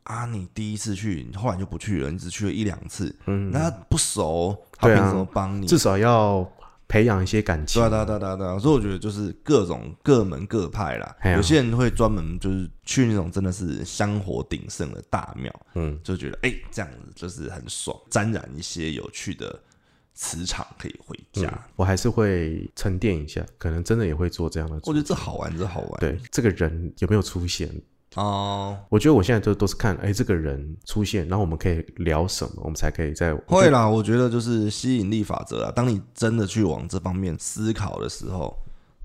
啊，你第一次去，你后来就不去了，你只去了一两次，嗯，那不熟，他凭什么帮你？至少要培养一些感情。对啊，。对啊，对啊，对啊对啊，所以我觉得就是各种各门各派啦。有些人会专门就是去那种真的是香火鼎盛的大庙，嗯，就觉得哎、这样子就是很爽，沾染一些有趣的磁场可以回家。嗯我还是会沉淀一下，可能真的也会做这样的主。我觉得这好玩，这好玩。对这个人有没有出现？哦，我觉得我现在都都是看，哎，这个人出现，然后我们可以聊什么，我们才可以在会啦，我觉得就是吸引力法则啊。当你真的去往这方面思考的时候，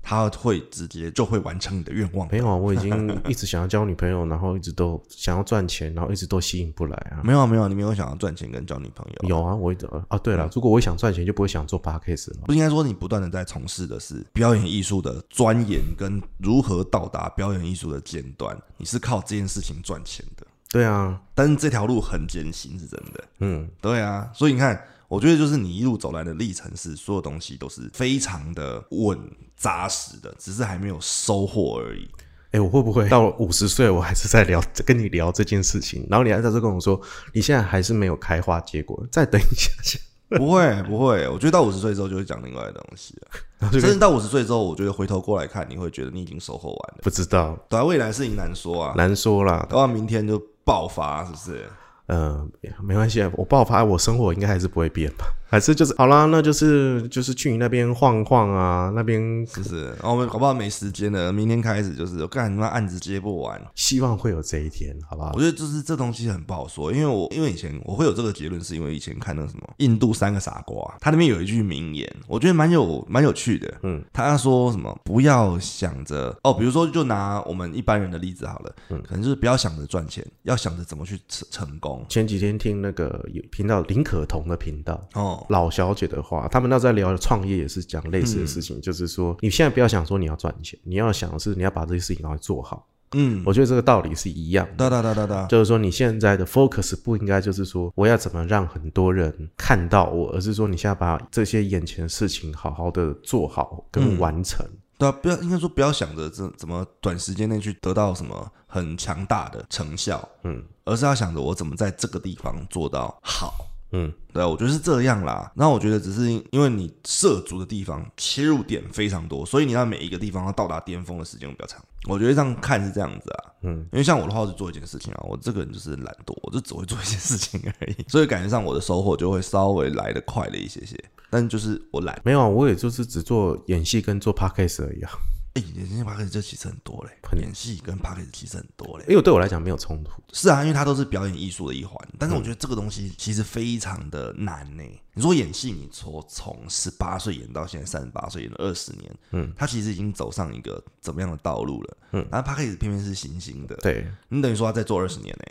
他会直接就会完成你的愿望。没有啊，我已经一直想要交女朋友，然后一直都想要赚钱，然后一直都吸引不来啊。没有啊没有啊，你没有想要赚钱跟交女朋友，有啊，我啊，对了，如果我想赚钱，就不会想做 podcast 了。不应该说你不断的在从事的是表演艺术的钻研跟如何到达表演艺术的尖端，你是靠这件事情赚钱的。对啊，但是这条路很艰辛，是真的。嗯，对啊，所以你看，我觉得就是你一路走来的历程是，所有东西都是非常的稳扎实的，只是还没有收获而已。哎，我会不会到了五十岁，我还是在聊跟你聊这件事情，然后你还在这跟我说，你现在还是没有开花结果，再等一下下，[LAUGHS] 不会不会，我觉得到五十岁之后就会讲另外的东西了。[LAUGHS] 甚至到五十岁之后，我觉得回头过来看，你会觉得你已经收获完了。不知道，对啊，未来事情难说啊，难说啦。搞不好明天就爆发，是不是？呃，没关系，我爆发，我生活应该还是不会变吧？还是就是好啦，那就是就是去你那边晃晃啊，那边是不是？我们搞不好没时间了，明天开始就是我干他妈案子接不完。希望会有这一天，好不好我？觉得就是这东西很不好说，因为我因为以前我会有这个结论，是因为以前看那个什么印度三个傻瓜，他那边有一句名言，我觉得蛮有蛮有趣的。嗯，他说什么？不要想着哦，比如说就拿我们一般人的例子好了，嗯可能就是不要想着赚钱，要想着怎么去成成功。前几天听那个有频道林可彤的频道，哦，老小姐的话，他们那在聊创业也是讲类似的事情，就是说你现在不要想说你要赚钱，你要想的是你要把这些事情赶快做好。嗯，我觉得这个道理是一样的。哒哒哒哒哒，就是说，你现在的 focus 不应该就是说我要怎么让很多人看到我，而是说你现在把这些眼前的事情好好的做好跟完成。对啊，不要应该说不要想着这怎么短时间内去得到什么很强大的成效，嗯，而是要想着我怎么在这个地方做到好，嗯，对啊，我觉得是这样啦。那我觉得只是因为你涉足的地方切入点非常多，所以你要每一个地方要到达巅峰的时间比较长。我觉得这样看是这样子啊，嗯，因为像我的话是做一件事情啊，我这个人就是懒惰，我就只会做一件事情而已，所以感觉上我的收获就会稍微来的快了一些些。但就是我懒，没有啊，我也就是只做演戏跟做 podcast 而已啊。演戏、p a r k 这其实很多嘞，演戏跟 p a r k 其实很多嘞，因为对我来讲没有冲突。是啊，因为它都是表演艺术的一环。但是我觉得这个东西其实非常的难呢。你说演戏，你说从十八岁演到现在三十八岁，演了二十年，嗯，他其实已经走上一个怎么样的道路了？嗯，然后 p a r k 偏偏是新兴的，对你等于说他在做二十年呢？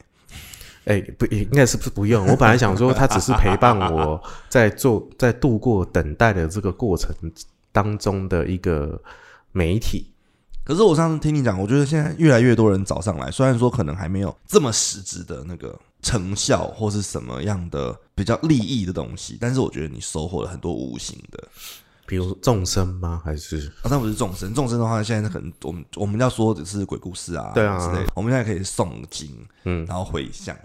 哎，不，应该是不是不用。我本来想说，他只是陪伴我 [LAUGHS] 在做，在度过等待的这个过程当中的一个媒体。可是我上次听你讲，我觉得现在越来越多人找上来，虽然说可能还没有这么实质的那个成效或是什么样的比较利益的东西，但是我觉得你收获了很多无形的，比如众生吗？还是啊？那不是众生，众生的话，现在可能我们我们要说的是鬼故事啊，对啊之类。我们现在可以诵经，嗯，然后回向，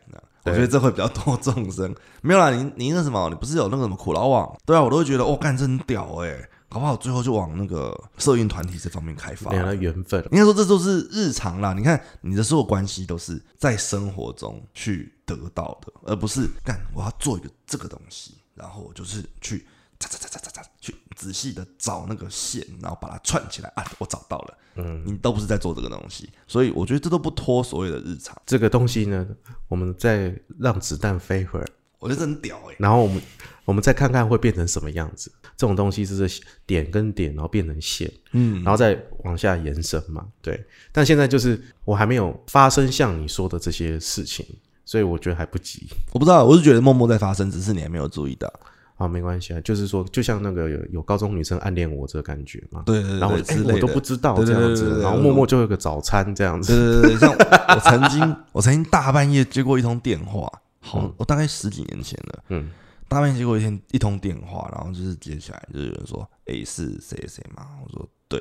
我觉得这会比较多众生。没有啦，你你那什么，你不是有那个什么苦劳网？对啊，我都会觉得哦，干真屌哎。好不好？最后就往那个社运团体这方面开发。两个缘分，应该说这都是日常啦。你看，你的所有关系都是在生活中去得到的，而不是干我要做一个这个东西，然后我就是去擦擦擦擦擦擦，去仔细的找那个线，然后把它串起来啊，我找到了。嗯，你都不是在做这个东西，所以我觉得这都不脱所谓的日常。这个东西呢，我们再让子弹飞会儿，我觉得很屌哎。然后我们我们再看看会变成什么样子。这种东西是点跟点，然后变成线，嗯，然后再往下延伸嘛，对。但现在就是我还没有发生像你说的这些事情，所以我觉得还不急。我不知道，我是觉得默默在发生，只是你还没有注意到。好，没关系啊，就是说，就像那个有有高中女生暗恋我这个感觉嘛，对对对，然后哎，我都不知道这样子，然后默默就有个早餐这样子，对对对，像 [LAUGHS] 我曾经，我曾经大半夜接过一通电话，好，我大概十几年前了，嗯。大半夜接过一天一通电话，然后就是接起来，就是有人说：“诶，是谁谁吗？”我说：“对。”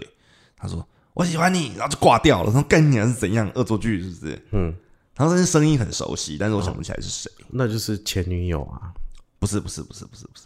他说：“我喜欢你。”然后就挂掉了。说：“干你还是怎样？恶作剧是不是？”嗯。然后但是声音很熟悉，但是我想不起来是谁。那就是前女友啊？不是，不是，不是，不是，不是。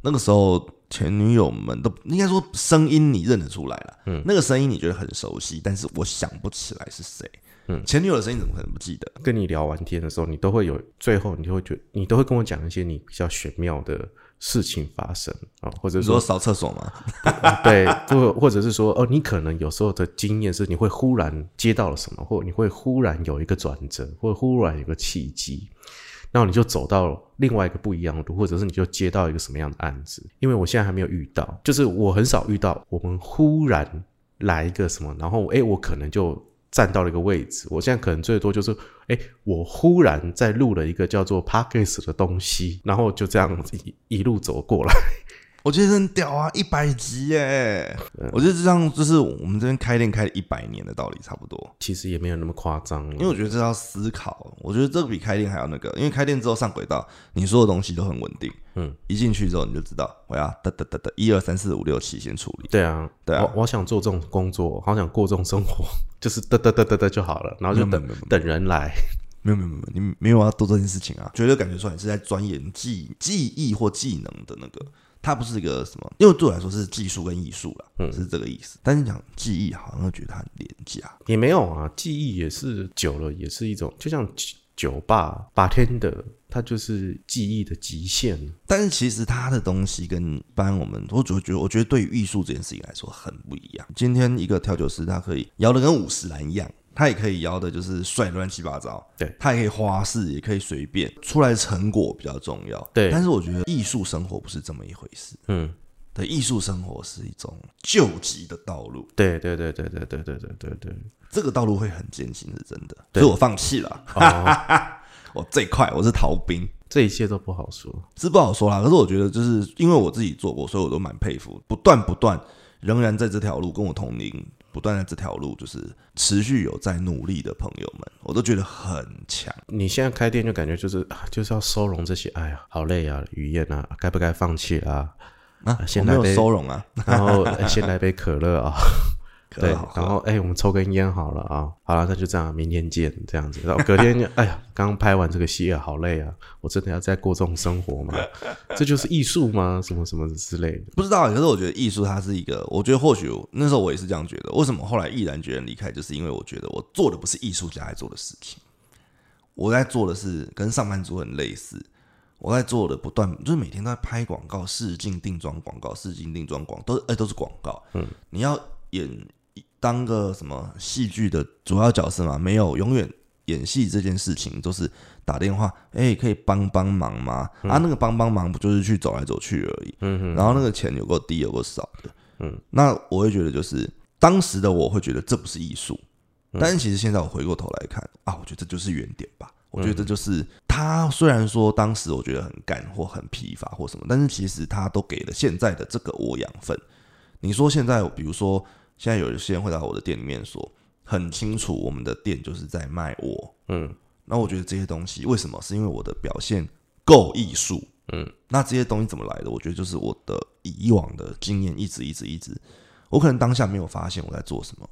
那个时候前女友们都应该说声音你认得出来了。嗯。那个声音你觉得很熟悉，但是我想不起来是谁。嗯，前女友的声音怎么可能不记得？跟你聊完天的时候，你都会有最后，你就会觉，你都会跟我讲一些你比较玄妙的事情发生啊，或者说扫厕所吗？[LAUGHS] 对，或或者是说，哦，你可能有时候的经验是，你会忽然接到了什么，或你会忽然有一个转折，或忽然有个契机，然后你就走到另外一个不一样的路，或者是你就接到一个什么样的案子？因为我现在还没有遇到，就是我很少遇到，我们忽然来一个什么，然后哎，我可能就。站到了一个位置，我现在可能最多就是，哎，我忽然在录了一个叫做 Parkes 的东西，然后就这样一一路走过来。[LAUGHS] 我觉得很屌啊，一百集耶！我觉得这样就是我们这边开店开了一百年的道理差不多。其实也没有那么夸张，因为我觉得这要思考。我觉得这个比开店还要那个，因为开店之后上轨道，你所有东西都很稳定。嗯，一进去之后你就知道，我要得得得得，一二三四五六七先处理。对啊，对啊，我我想做这种工作，好想过这种生活，就是得得得得得就好了，然后就等等人来。没有没有没有，你没有要做这件事情啊？绝对感觉出来你是在钻研技技艺或技能的那个。它不是一个什么，因为对我来说是技术跟艺术了，嗯，是这个意思。但是讲技艺，好像觉得它很廉价。也没有啊，技艺也是久了，也是一种，就像酒吧八天的，它就是记忆的极限。但是其实它的东西跟一般我们，我觉得，我觉得对于艺术这件事情来说很不一样。今天一个调酒师，他可以摇的跟五十岚一样。他也可以摇的，就是帅乱七八糟。对，他也可以花式，也可以随便。出来的成果比较重要。对，但是我觉得艺术生活不是这么一回事。嗯，对，艺术生活是一种救急的道路。对，对，对，对，对，对，对，对，对，对，这个道路会很艰辛，是真的。所以我放弃了。[LAUGHS] 我这一块我是逃兵，这一切都不好说，是不好说啦。可是我觉得，就是因为我自己做过，所以我都蛮佩服，不断不断，仍然在这条路跟我同龄。不断在这条路，就是持续有在努力的朋友们，我都觉得很强。你现在开店就感觉就是就是要收容这些，哎呀，好累啊，雨燕啊，该不该放弃啦？啊，先来杯收容啊，[LAUGHS] 然后先来杯可乐啊，[LAUGHS] 对，然后哎，我们抽根烟好了啊，好了，那就这样，明天见，这样子。然后隔天，[LAUGHS] 哎呀，刚拍完这个戏啊，好累啊，我真的要再过这种生活吗？这就是艺术吗？什么什么之类的？不知道。可是我觉得艺术它是一个，我觉得或许那时候我也是这样觉得。为什么后来毅然决然离开？就是因为我觉得我做的不是艺术家在做的事情，我在做的是跟上班族很类似。我在做的不断，就是每天都在拍广告，试镜定妆广告，试镜定妆广都哎都是广告。嗯，你要演。当个什么戏剧的主要角色嘛？没有，永远演戏这件事情都是打电话，哎，可以帮帮忙吗？啊，那个帮帮忙不就是去走来走去而已？嗯哼。然后那个钱有够低，有够少的。嗯。那我会觉得，就是当时的我会觉得这不是艺术，但是其实现在我回过头来看啊，我觉得这就是原点吧。我觉得就是他虽然说当时我觉得很干或很疲乏或什么，但是其实他都给了现在的这个我养分。你说现在，比如说。现在有一些人会到我的店里面说，很清楚我们的店就是在卖我，嗯，那我觉得这些东西为什么？是因为我的表现够艺术，嗯，那这些东西怎么来的？我觉得就是我的以往的经验一直一直一直，我可能当下没有发现我在做什么，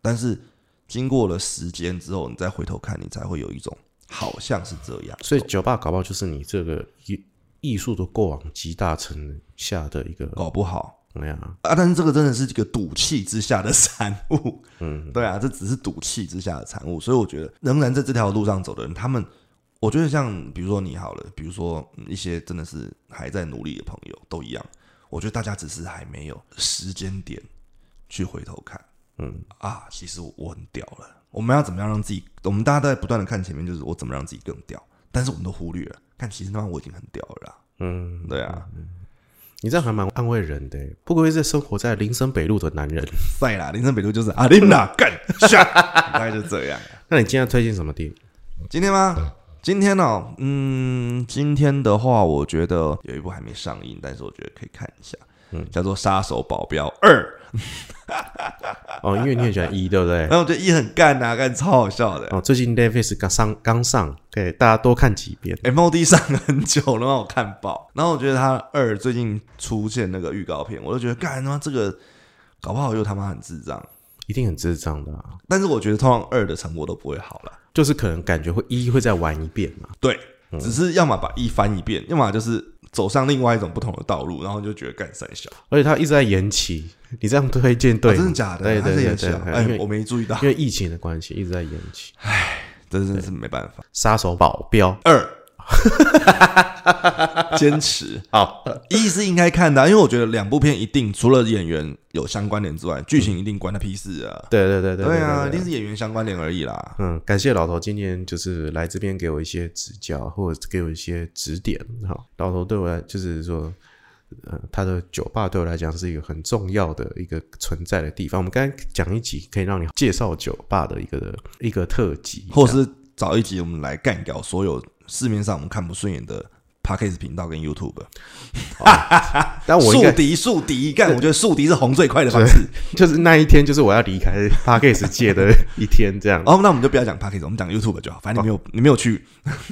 但是经过了时间之后，你再回头看，你才会有一种好像是这样。所以酒吧搞不好就是你这个艺艺术的过往集大成下的一个，搞不好。对啊，啊！但是这个真的是一个赌气之下的产物，嗯，对啊，这只是赌气之下的产物，所以我觉得仍然在这条路上走的人，他们，我觉得像比如说你好了，比如说一些真的是还在努力的朋友都一样，我觉得大家只是还没有时间点去回头看，嗯。啊，其实我很屌了，我们要怎么样让自己，我们大家都在不断的看前面，就是我怎么让自己更屌，但是我们都忽略了，看其实他妈我已经很屌了，嗯，对啊。你这样还蛮安慰人的，不愧是生活在林森北路的男人。对啦，林森北路就是阿琳娜干下，大概就这样。那你今天推荐什么电影？今天吗？今天呢？嗯，今天的话，我觉得有一部还没上映，但是我觉得可以看一下。嗯，叫做《杀手保镖二》。[LAUGHS] 哦，因为你很喜欢一，对不对？然后我觉得一很干呐，干超好笑的。哦，最近 Netflix 刚上，刚上，对，大家多看几遍。MOD 上很久了，让我看爆。然后我觉得他二最近出现那个预告片，我就觉得干他妈这个搞不好又他妈很智障，一定很智障的。但是我觉得通常二的成果都不会好了，就是可能感觉会一会再玩一遍嘛。对，只是要么把一翻一遍，要么就是。走上另外一种不同的道路，然后就觉得干三小，而且他一直在延期。[LAUGHS] 你这样推荐对？真的假的？对对对，哎，我没注意到，因为疫情的关系一直在延期。唉，这真的是没办法。杀手保镖二。[LAUGHS] 坚持好，一是应该看的，因为我觉得两部片一定除了演员有相关联之外，剧情一定关他屁事啊！对对对对，对啊，一定是演员相关联而已啦。嗯，感谢老头今天就是来这边给我一些指教，或者给我一些指点。哈，老头对我来就是说，呃，他的酒吧对我来讲是一个很重要的一个存在的地方。我们刚才讲一集可以让你介绍酒吧的一个一个特辑，或是找一集我们来干掉所有。市面上我们看不顺眼的 Parkes 频道跟 YouTube，[LAUGHS] 但我树敌树敌干，我觉得树敌是红最快的方式，就是那一天就是我要离开 Parkes 界的一天，这样。哦，那我们就不要讲 Parkes，我们讲 YouTube 就好。反正你没有，你没有去，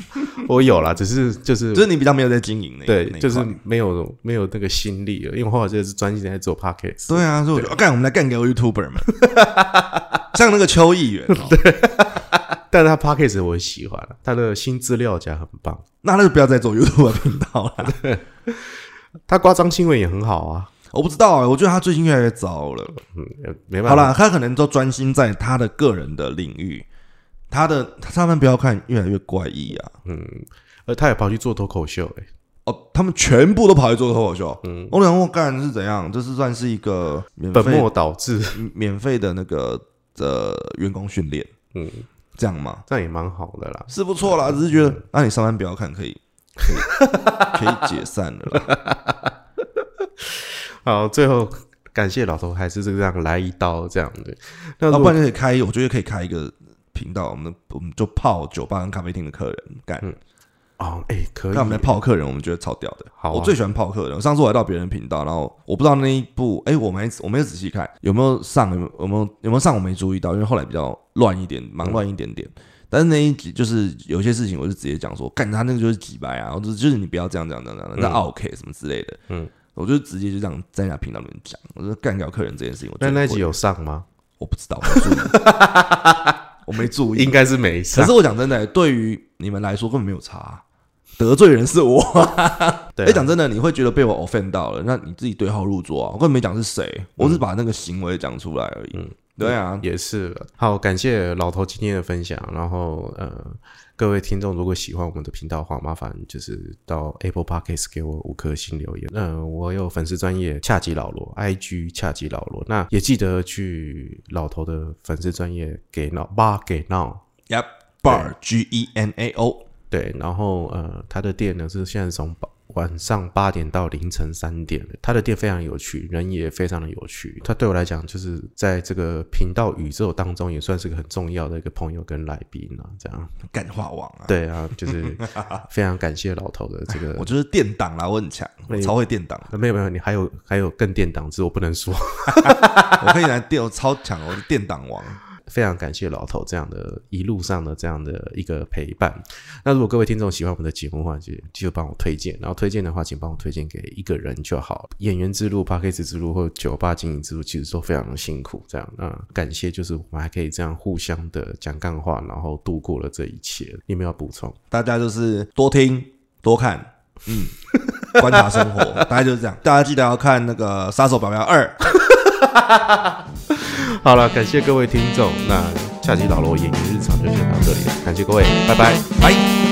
[LAUGHS] 我有啦，只是就是就是你比较没有在经营那对，就是没有没有那个心力了，因为后来就是专心在做 Parkes。对啊，所以我觉得干，我们来干掉 YouTuber 们，像那个邱议员。[LAUGHS] 对。但是他 p a c k a g e 我喜欢，他的新资料夹很棒。那他就不要再做 YouTube 频道了。[LAUGHS] 他夸张新闻也很好啊。我不知道啊，我觉得他最近越来越糟了。嗯，没办法。好了，他可能都专心在他的个人的领域。他的他们不要看越来越怪异啊。嗯，而他也跑去做脱口秀，哎，哦，他们全部都跑去做脱口秀。嗯，我想问，干是怎样？这是算是一个本末倒置、免费的那个的员工训练。嗯。这样嘛？这样也蛮好的啦，是不错啦。只是觉得，那你上班不要看，可以，可以，可以解散了。[LAUGHS] 好，最后感谢老头，还是这样来一刀这样的。那老板可以开，我觉得可以开一个频道，我们我们就泡酒吧跟咖啡厅的客人干。哦，哎，可以。那我们在泡客人，我们觉得超屌的。好，我最喜欢泡客人。上次我来到别人频道，然后我不知道那一部，哎，我没我没有仔细看有没有上，有没有有没有上，我没注意到，因为后来比较乱一点，忙乱一点点。但是那一集就是有些事情，我就直接讲说，干他那个就是几百啊，或者就是你不要这样这样这样这样，那 OK 什么之类的。嗯，我就直接就这样在那频道里面讲，我说干掉客人这件事情。那那集有上吗？我不知道，我没注意，我没注意，[LAUGHS] 应该是没上。可是我讲真的，对于你们来说根本没有差，得罪人是我。[LAUGHS] 对啊哎，讲真的，你会觉得被我 offend 到了，那你自己对号入座啊，我根本没讲是谁，我只把那个行为讲出来而已。嗯对啊，也是好，感谢老头今天的分享。然后呃，各位听众如果喜欢我们的频道的话，麻烦就是到 Apple Podcast 给我五颗星留言。嗯、我有粉丝专业恰吉老罗，IG 恰吉老罗，那也记得去老头的粉丝专业给闹吧给闹。Yep bar G E N A O，对，然后呃，他的店呢是现在从八晚上八点到凌晨三点，他的店非常有趣，人也非常的有趣。他对我来讲，就是在这个频道宇宙当中，也算是个很重要的一个朋友跟来宾啊。这样，干话王啊！对啊，就是非常感谢老头的这个 [LAUGHS] 我。就是电档啦，我很强，我超会电档，没有没有，你还有还有更垫档，只是我不能说。[LAUGHS] 我可以来电，我超强，我是电档王。非常感谢老头这样的一路上的这样的一个陪伴。那如果各位听众喜欢我们的节目的话，就就帮我推荐，然后推荐的话，请帮我推荐给一个人就好。演员之路、p a c k a g e 之路或酒吧经营之路，其实都非常的辛苦。这样，那感谢就是我们还可以这样互相的讲干话，然后度过了这一切。你们要补充？大家就是多听多看，嗯，观察生活，大概就是这样。大家记得要看那个《杀手保镖二》。[LAUGHS] [LAUGHS] 好了，感谢各位听众。那下期老罗演员日常就先到这里了，感谢各位，拜拜。拜。